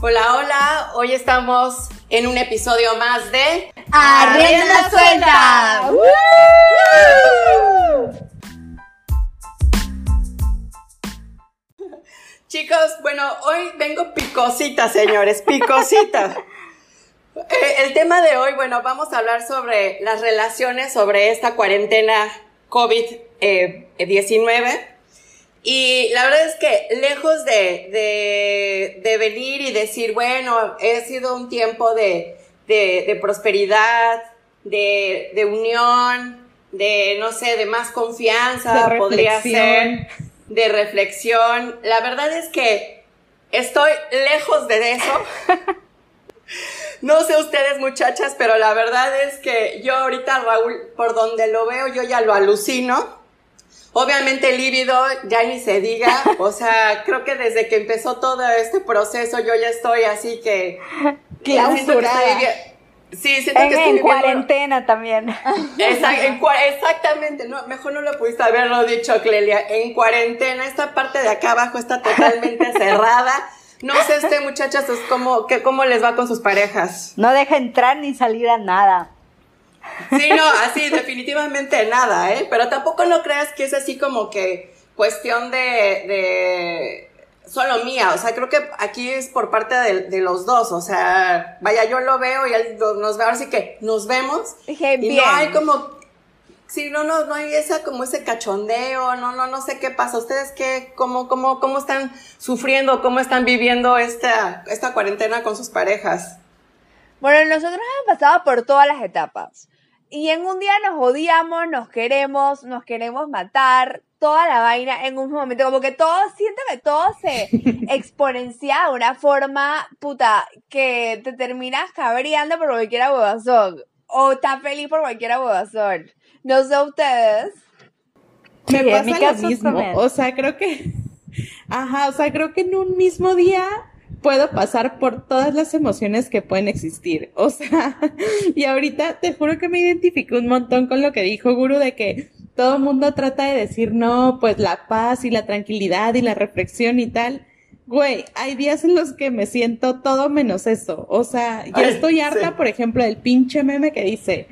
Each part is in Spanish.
Hola, hola, hoy estamos en un episodio más de Arrienda Suelta. Chicos, bueno, hoy vengo picosita, señores, picosita. Eh, el tema de hoy, bueno, vamos a hablar sobre las relaciones, sobre esta cuarentena COVID-19. Y la verdad es que lejos de, de, venir y decir, bueno, he sido un tiempo de, de prosperidad, de, unión, de, no sé, de más confianza, podría ser, de reflexión. La verdad es que estoy lejos de eso. No sé ustedes muchachas, pero la verdad es que yo ahorita Raúl, por donde lo veo, yo ya lo alucino. Obviamente el líbido ya ni se diga, o sea, creo que desde que empezó todo este proceso yo ya estoy así que... Clausurada. Sí, siento que estoy en cuarentena también. exactamente, no, mejor no lo pudiste haberlo dicho, Clelia. En cuarentena, esta parte de acá abajo está totalmente cerrada. No sé, este muchachas, cómo, que, cómo les va con sus parejas. No deja entrar ni salir a nada. Sí, no, así definitivamente nada, ¿eh? Pero tampoco no creas que es así como que cuestión de, de solo mía, o sea, creo que aquí es por parte de, los dos, o sea, vaya, yo lo veo y él nos ve, ahora sí que nos vemos y no hay como, sí, no, no, no hay esa, como ese cachondeo, no, no, no sé qué pasa, ustedes qué, cómo, cómo, cómo están sufriendo, cómo están viviendo esta, esta cuarentena con sus parejas. Bueno, nosotros hemos pasado por todas las etapas. Y en un día nos odiamos, nos queremos, nos queremos matar, toda la vaina en un momento, como que todo, siento que todo se exponencia de una forma, puta, que te terminas cabreando por cualquier huevazón, o estás feliz por cualquier huevazón. No sé ustedes. Me pasa lo mismo, o sea, creo que, ajá, o sea, creo que en un mismo día puedo pasar por todas las emociones que pueden existir. O sea, y ahorita te juro que me identifico un montón con lo que dijo Guru de que todo el mundo trata de decir, no, pues la paz y la tranquilidad y la reflexión y tal. Güey, hay días en los que me siento todo menos eso. O sea, ya estoy harta, por ejemplo, del pinche meme que dice,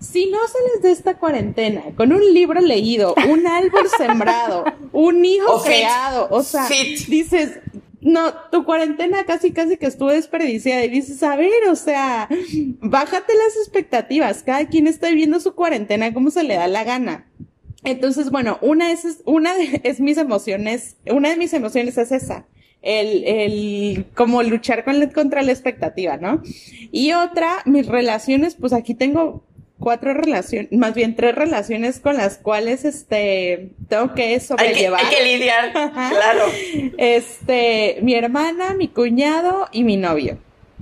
si no sales de esta cuarentena con un libro leído, un árbol sembrado, un hijo creado, o sea, dices, no, tu cuarentena casi casi que estuvo desperdiciada y dices, a ver, o sea, bájate las expectativas, cada quien está viviendo su cuarentena como se le da la gana. Entonces, bueno, una es, una es mis emociones, una de mis emociones es esa, el, el, como luchar con, contra la expectativa, ¿no? Y otra, mis relaciones, pues aquí tengo cuatro relaciones, más bien tres relaciones con las cuales este tengo que sobrellevar. Hay que, hay que lidiar, claro. Este, mi hermana, mi cuñado y mi novio.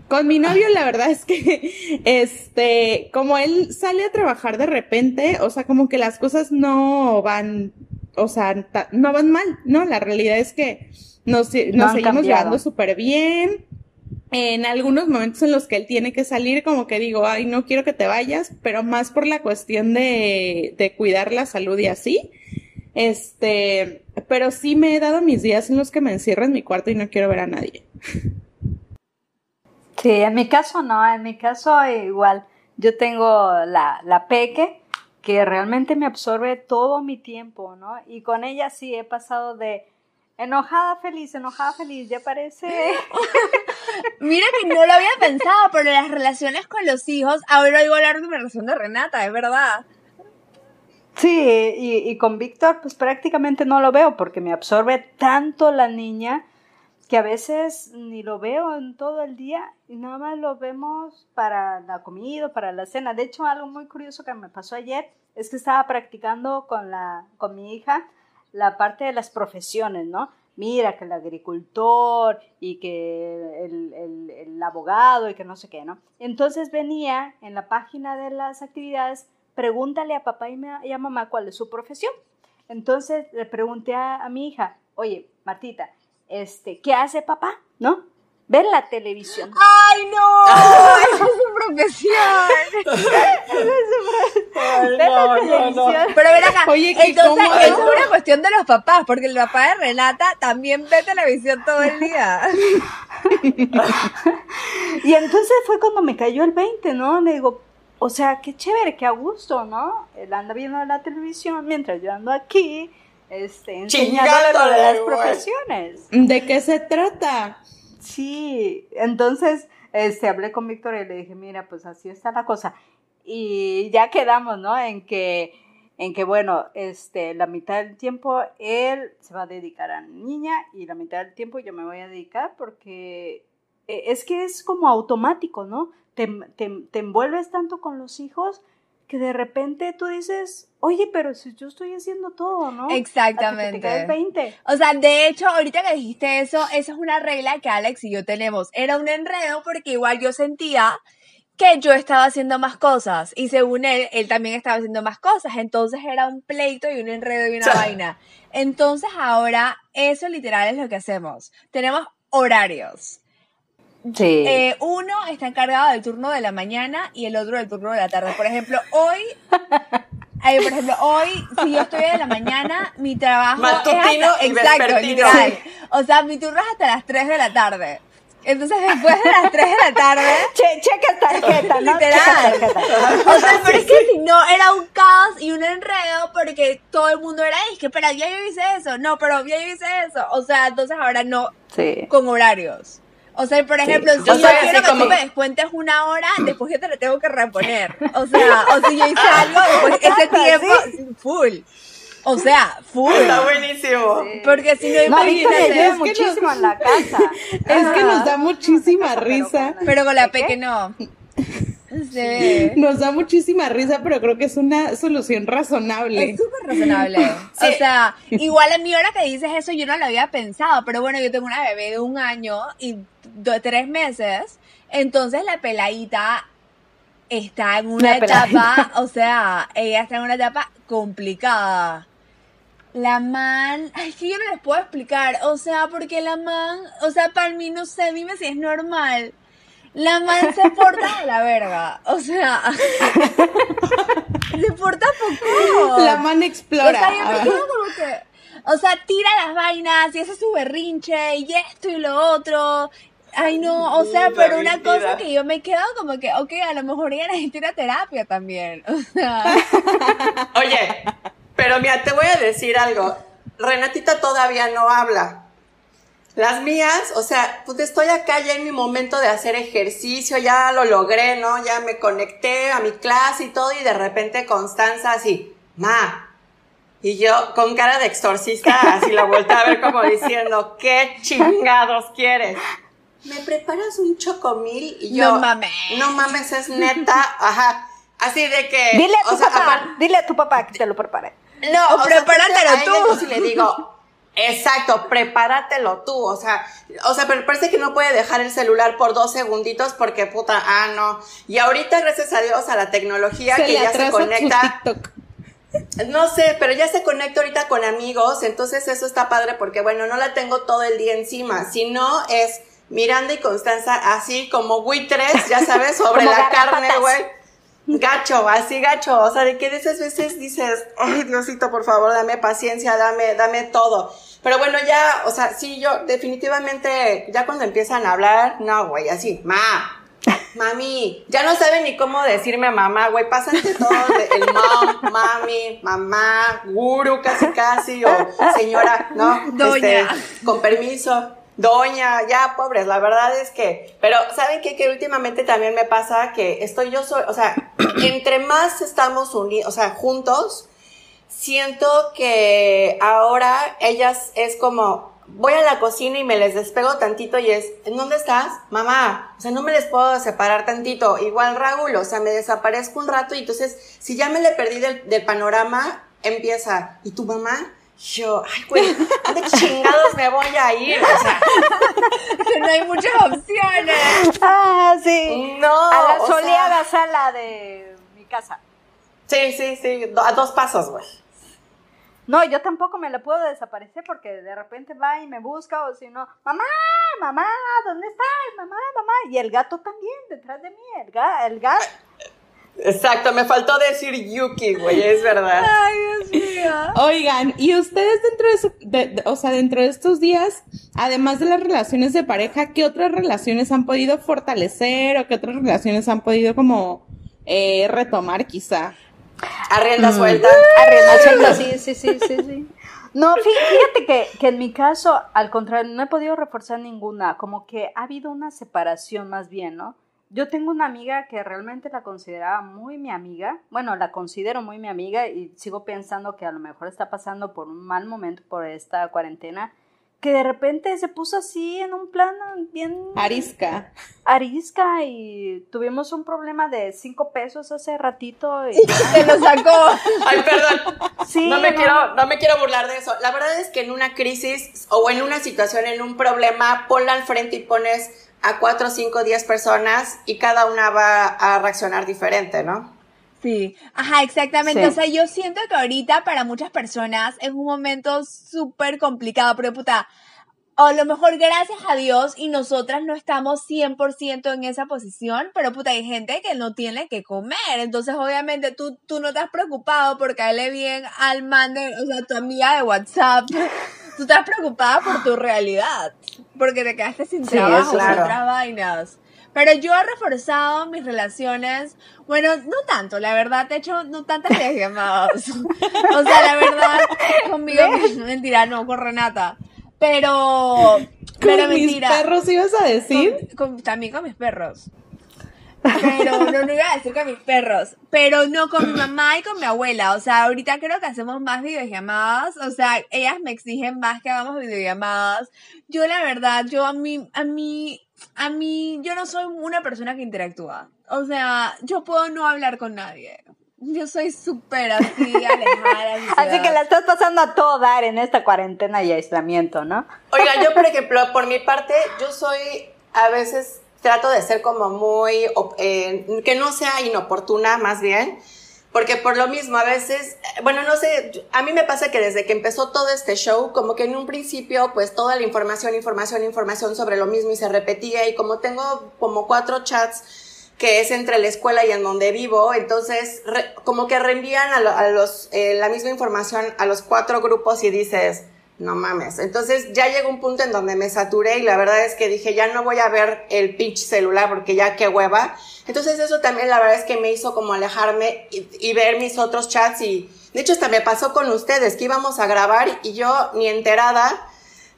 Con mi novio, la verdad es que, este, como él sale a trabajar de repente, o sea, como que las cosas no van, o sea, no van mal, ¿no? La realidad es que nos, nos seguimos llevando súper bien en algunos momentos en los que él tiene que salir, como que digo, ay, no quiero que te vayas, pero más por la cuestión de, de cuidar la salud y así. Este, pero sí me he dado mis días en los que me encierro en mi cuarto y no quiero ver a nadie. Sí, en mi caso no, en mi caso igual. Yo tengo la, la peque que realmente me absorbe todo mi tiempo, ¿no? Y con ella sí he pasado de Enojada feliz, enojada feliz, ya parece. Mira que no lo había pensado, pero las relaciones con los hijos, ahora oigo hablar de mi relación de Renata, es verdad. Sí, y, con Víctor pues prácticamente no lo veo porque me absorbe tanto la niña que a veces ni lo veo en todo el día y nada más lo vemos para la comida, para la cena. De hecho, algo muy curioso que me pasó ayer es que estaba practicando con, la, con mi hija la parte de las profesiones, ¿no? Mira que el agricultor y que el, abogado y que no sé qué, ¿no? Entonces venía en la página de las actividades, pregúntale a papá y a mamá cuál es su profesión. Entonces le pregunté a, mi hija, oye, Martita, este, ¿qué hace papá? ¿No? Ver la televisión. ¡Ay, no! ¡Eso es su profesión! ver la televisión. Pero ven acá, Oye, entonces eso es una cuestión de los papás, porque el papá de Renata también ve televisión todo el día. y entonces fue cuando me cayó el 20, ¿no? Le digo, o sea, qué chévere, qué a gusto, ¿no? Él anda viendo la televisión mientras yo ando aquí, este, enseñándole las profesiones. ¿De qué se trata? Sí, entonces este, hablé con Víctor y le dije, mira, pues así está la cosa. Y ya quedamos, ¿no? En que, en que bueno, este, la mitad del tiempo él se va a dedicar a niña y la mitad del tiempo yo me voy a dedicar porque e, es que es como automático, ¿no? Te, te, te envuelves tanto con los hijos que de repente tú dices, oye, pero si yo estoy haciendo todo, ¿no? Exactamente. 20. O sea, de hecho, ahorita que dijiste eso, esa es una regla que Alex y yo tenemos. Era un enredo porque igual yo sentía que yo estaba haciendo más cosas y según él, él también estaba haciendo más cosas. Entonces era un pleito y un enredo y una vaina. Entonces ahora eso literal es lo que hacemos. Tenemos horarios. Sí. Eh, uno está encargado del turno de la mañana y el otro del turno de la tarde. Por ejemplo, hoy, por ejemplo, hoy, si yo estoy de la mañana, mi trabajo Matutino es exacto, literal. O sea, mi turno es hasta las 3 de la tarde. Entonces, después de las 3 de la tarde. Che, checa tarjeta, ¿no? Literal. O sea, pero es que si no, era un caos y un enredo porque todo el mundo era, es que, espera, ya yo hice eso. No, pero ya yo hice eso. O sea, entonces ahora no. Sí. Con horarios. O sea, por ejemplo, si yo, quiero que tú me descuentes una hora, después yo te la tengo que reponer. O sea, o si yo hice algo, después ese tiempo, full. O sea, full. Está buenísimo. Porque si no, no imagínate. es muchísimo en la casa. Es que nos da muchísima risa. Pero con la peque no. Sí. Nos da muchísima risa, pero creo que es una solución razonable. Es súper razonable. O sea, igual a mí ahora que dices eso yo no lo había pensado, pero bueno, yo tengo una bebé de un año y de tres meses, entonces la peladita está en una etapa, o sea, ella está en una etapa complicada. La man, ay, que yo no les puedo explicar, o sea, porque la man, o sea, para mí no sé, dime si es normal. La man se porta a la verga. O sea, se porta poco. La man explora. O sea, yo me quedo como que. O sea, tira las vainas y hace su berrinche y esto y lo otro. Ay, no, o sea, pero una cosa que yo me quedo como que, ok, a lo mejor ella necesita ir a terapia también. O sea. Oye, pero mira, te voy a decir algo. Renatita todavía no habla. Las mías, o sea, pues estoy acá ya en mi momento de hacer ejercicio, ya lo logré, ¿no? Ya me conecté a mi clase y todo, y de repente Constanza así, ma. Y yo con cara de exorcista, así la vuelta a ver como diciendo, ¿qué chingados quieres? ¿Me preparas un chocomil? Y yo, no mames. No mames, es neta, ajá. Así de que. Dile a tu papá, dile a tu papá que te lo prepare. No, o, prepáratelo tú. Y le digo, Exacto, prepáratelo tú, o sea, o sea, pero parece que no puede dejar el celular por dos segunditos porque puta, ah, no. Y ahorita, gracias a Dios, a la tecnología que ya se conecta. No sé, pero ya se conecta ahorita con amigos, entonces eso está padre porque, bueno, no la tengo todo el día encima, sino es Miranda y Constanza así como buitres, ya sabes, sobre la carne, güey gacho, así gacho, o sea, de que de esas veces dices, ay Diosito, por favor, dame paciencia, dame, dame todo. Pero bueno, ya, o sea, sí, yo definitivamente, ya cuando empiezan a hablar, no, güey, así, ma, mami, ya no saben ni cómo decirme mamá, güey, pásate todo el mom, mami, mamá, guru, casi casi, o señora, ¿no? Doña. Este, con permiso. Doña, ya, pobres, la verdad es que, pero ¿saben qué? Que últimamente también me pasa que estoy yo soy, o sea, entre más estamos unidos, o sea, juntos, siento que ahora ellas es como, voy a la cocina y me les despego tantito y es, ¿en dónde estás? Mamá, o sea, no me les puedo separar tantito. Igual Raúl, o sea, me desaparezco un rato y entonces, si ya me le perdí del, del panorama, empieza, ¿y tu mamá? Yo, ay, güey, ¿a dónde chingados me voy a ir? O sea, que no hay muchas opciones. Ah, sí. No. A la soleada sala de mi casa. Sí, sí, sí, a dos pasos, güey. No, yo tampoco me la puedo desaparecer porque de repente va y me busca o si no, mamá, mamá, ¿dónde estás? Mamá, mamá. Y el gato también detrás de mí, el, el gato. Exacto, me faltó decir Yuki, güey, es verdad. Ay, Dios mío. Oigan, y ustedes dentro de, o sea, dentro de estos días, además de las relaciones de pareja, ¿qué otras relaciones han podido fortalecer o qué otras relaciones han podido como eh, retomar quizá? Arrienda mm. suelta. Arrienda suelta, sí, sí, sí, sí, sí. No, fíjate que, que en mi caso, al contrario, no he podido reforzar ninguna, como que ha habido una separación más bien, ¿no? Yo tengo una amiga que realmente la consideraba muy mi amiga, bueno, la considero muy mi amiga y sigo pensando que a lo mejor está pasando por un mal momento por esta cuarentena, que de repente se puso así en un plan bien... Arisca. Arisca y tuvimos un problema de cinco pesos hace ratito y... Se lo sacó. Ay, perdón. Sí, no me, Quiero, no me quiero burlar de eso. La verdad es que en una crisis o en una situación, en un problema, ponla al frente y pones a cuatro, cinco, diez personas y cada una va a reaccionar diferente, ¿no? Sí, ajá, exactamente. O sea, yo siento que ahorita para muchas personas es un momento súper complicado, pero puta, a lo mejor gracias a Dios y nosotras no estamos 100% en esa posición, pero puta, hay gente que no tiene que comer. Entonces, obviamente, tú, tú no te has preocupado por caerle bien al man de, o sea, tu amiga de WhatsApp. tú estás preocupada por tu realidad, porque te quedaste sin trabajo, sin otras vainas. Pero yo he reforzado mis relaciones, bueno, no tanto, la verdad, de hecho, no tantas llamadas. o sea, la verdad, conmigo, mentira, no, con Renata. Pero, pero ¿Con mis perros ibas a decir? también con mis perros. Pero no, no iba a decir con mis perros. Pero no con mi mamá y con mi abuela. O sea, ahorita creo que hacemos más videollamadas. O sea, ellas me exigen más que hagamos videollamadas. Yo, la verdad, yo a mí, a mí, a mí, yo no soy una persona que interactúa. O sea, yo puedo no hablar con nadie. Yo soy súper así, alejada. así que la estás pasando a todo dar en esta cuarentena y aislamiento, ¿no? Oiga, yo, por ejemplo, por mi parte, yo soy a veces trato de ser como muy, eh, que no sea inoportuna más bien, porque por lo mismo a veces, bueno, no sé, a mí me pasa que desde que empezó todo este show, como que en un principio, pues toda la información, información, información sobre lo mismo y se repetía y como tengo como cuatro chats que es entre la escuela y en donde vivo, entonces como que reenvían a, los, eh, la misma información a los cuatro grupos y dices, no mames. Entonces ya llegó un punto en donde me saturé y la verdad es que dije, ya no voy a ver el pinche celular porque ya qué hueva. Entonces eso también la verdad es que me hizo como alejarme y, y, ver mis otros chats y de hecho hasta me pasó con ustedes que íbamos a grabar y yo ni enterada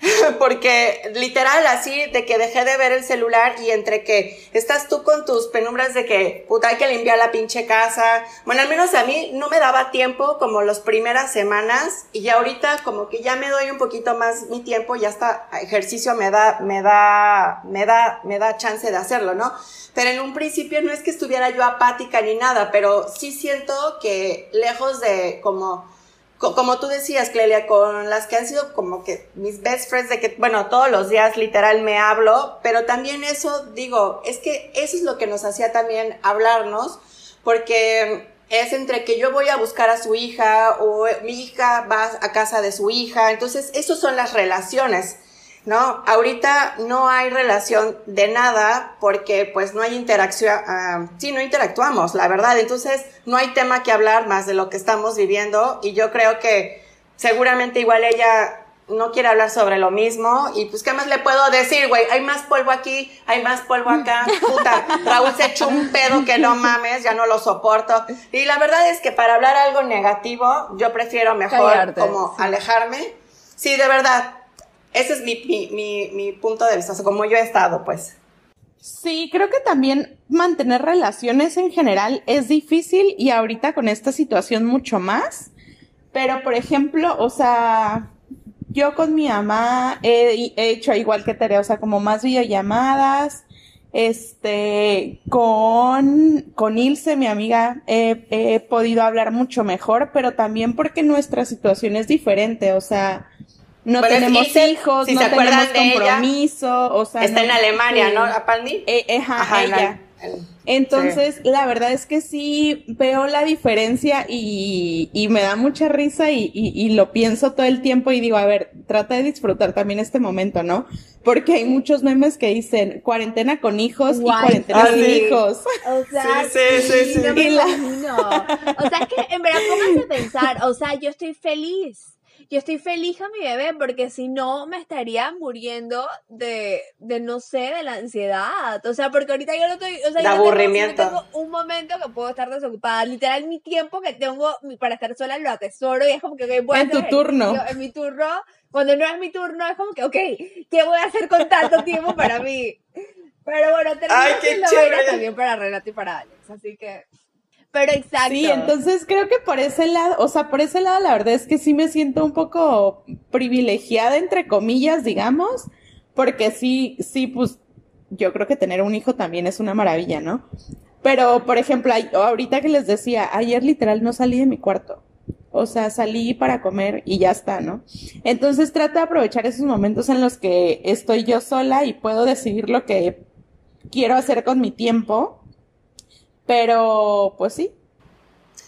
porque literal así de que dejé de ver el celular y entre que estás tú con tus penumbras de que puta hay que limpiar la pinche casa, bueno al menos a mí no me daba tiempo como las primeras semanas y ya ahorita como que ya me doy un poquito más mi tiempo y hasta ejercicio me da, me da, me da, me da chance de hacerlo, ¿no? Pero en un principio no es que estuviera yo apática ni nada, pero sí siento que lejos de como como tú decías, Clelia, con las que han sido como que mis best friends, de que, bueno, todos los días literal me hablo, pero también eso, digo, es que eso es lo que nos hacía también hablarnos, porque es entre que yo voy a buscar a su hija o mi hija va a casa de su hija, entonces, esas son las relaciones. ¿No? Ahorita no hay relación de nada porque pues no hay interacción, uh, sí, no interactuamos, la verdad. Entonces no hay tema que hablar más de lo que estamos viviendo y yo creo que seguramente igual ella no quiere hablar sobre lo mismo y pues qué más le puedo decir, güey, hay más polvo aquí, hay más polvo acá, puta, Raúl se echó un pedo que no mames, ya no lo soporto. Y la verdad es que para hablar algo negativo, yo prefiero mejor como alejarme. Sí, de verdad, ese es mi, mi, mi, punto de vista, como yo he estado, pues. Sí, creo que también mantener relaciones en general es difícil y ahorita con esta situación mucho más. Pero, por ejemplo, o sea, yo con mi mamá he, hecho igual que Tere, o sea, como más videollamadas. Este, con, con Ilse, mi amiga, he, he podido hablar mucho mejor, pero también porque nuestra situación es diferente, o sea, no tenemos hijos, no tenemos compromiso, o sea. Está en Alemania, ¿no? ¿A Eh, ajá, ella. Entonces, la verdad es que sí veo la diferencia y, y me da mucha risa y, y, lo pienso todo el tiempo y digo, a ver, trata de disfrutar también este momento, ¿no? Porque hay muchos memes que dicen cuarentena con hijos y cuarentena sin hijos. O sea, sí, sí, sí, sí. O sea, es que en verdad pónganse a pensar, o sea, yo estoy feliz yo estoy feliz a mi bebé porque si no me estaría muriendo de, de no sé, de la ansiedad. O sea, porque ahorita yo no estoy, o sea, de yo aburrimiento. Tengo, un momento que puedo estar desocupada. Literal, mi tiempo que tengo para estar sola lo atesoro y es como que, okay, en tu turno. En mi turno, cuando no es mi turno, es como que, ok, ¿qué voy a hacer con tanto tiempo para mí? Pero bueno, siendo buena también para Renato y para Alex, así que... Pero exacto. Sí, entonces creo que por ese lado, o sea, por ese lado la verdad es que sí me siento un poco privilegiada, entre comillas, digamos, porque sí, sí, pues yo creo que tener un hijo también es una maravilla, ¿no? Pero, por ejemplo, ahorita que les decía, ayer literal no salí de mi cuarto. O sea, salí para comer y ya está, ¿no? Entonces trato de aprovechar esos momentos en los que estoy yo sola y puedo decidir lo que quiero hacer con mi tiempo pero, pues sí.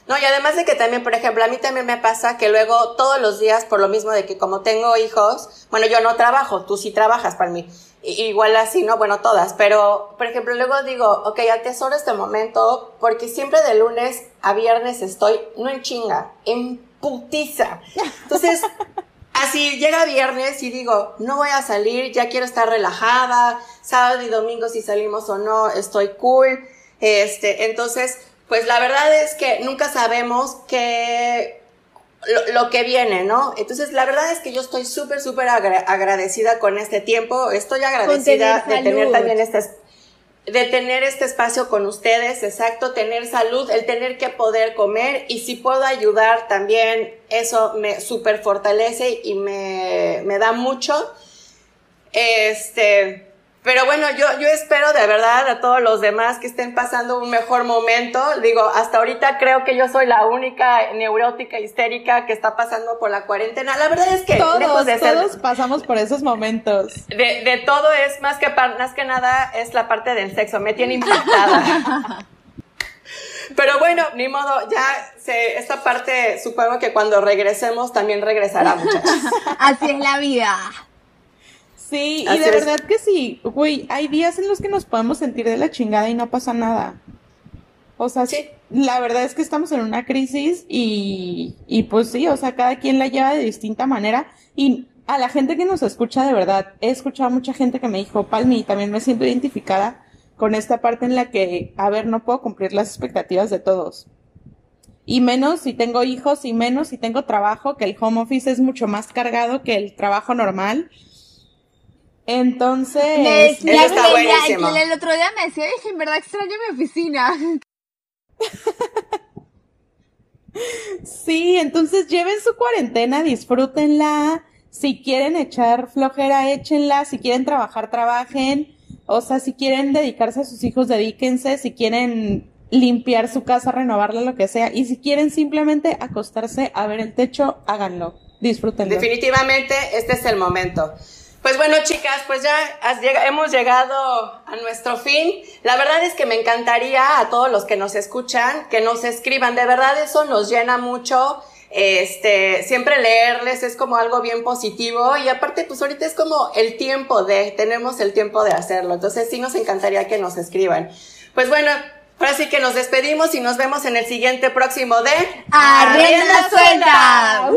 No, y además de que también, por ejemplo, a mí también me pasa que luego todos los días, por lo mismo de que como tengo hijos, bueno, yo no trabajo, tú sí trabajas para mí. Igual así, ¿no? Bueno, todas, pero, por ejemplo, luego digo, ok, atesoro este momento porque siempre de lunes a viernes estoy, no en chinga, en putiza. Entonces, así llega viernes y digo, no voy a salir, ya quiero estar relajada, sábado y domingo si salimos o no, estoy cool este, entonces, pues la verdad es que nunca sabemos qué, lo, que viene, ¿no? Entonces, la verdad es que yo estoy súper, súper agradecida con este tiempo. Estoy agradecida de tener también este, de tener este espacio con ustedes, exacto, tener salud, el tener que poder comer y si puedo ayudar también, eso me súper fortalece y me, me da mucho. Este, pero bueno, yo, yo espero de verdad a todos los demás que estén pasando un mejor momento. Digo, hasta ahorita creo que yo soy la única neurótica histérica que está pasando por la cuarentena. La verdad es que todos, de todos pasamos por esos momentos. De, de todo es más que, más que nada es la parte del sexo. Me tiene impactada. Pero bueno, ni modo, ya se, esta parte supongo que cuando regresemos también regresará, muchachos. Así es la vida. Sí, y de verdad que sí, güey, hay días en los que nos podemos sentir de la chingada y no pasa nada. O sea, sí. la verdad es que estamos en una crisis y, y pues sí, o sea, cada quien la lleva de distinta manera y a la gente que nos escucha de verdad, he escuchado a mucha gente que me dijo, Palmi, también me siento identificada con esta parte en la que, a ver, no puedo cumplir las expectativas de todos. Y menos si tengo hijos y menos si tengo trabajo, que el home office es mucho más cargado que el trabajo normal. Entonces, me, el otro día me decía, dije, en verdad extraño mi oficina. sí, entonces lleven su cuarentena, disfrútenla. Si quieren echar flojera, échenla. Si quieren trabajar, trabajen. O sea, si quieren dedicarse a sus hijos, dedíquense. Si quieren limpiar su casa, renovarla, lo que sea. Y si quieren simplemente acostarse a ver el techo, háganlo. Disfrútenlo. Definitivamente, este es el momento. Pues bueno, chicas, pues ya hemos llegado a nuestro fin. La verdad es que me encantaría a todos los que nos escuchan que nos escriban. De verdad eso nos llena mucho. Este, siempre leerles es como algo bien positivo y aparte pues ahorita es como el tiempo de, tenemos el tiempo de hacerlo. Entonces sí nos encantaría que nos escriban. Pues bueno, ahora sí que nos despedimos y nos vemos en el siguiente próximo de Arrienda Suelta.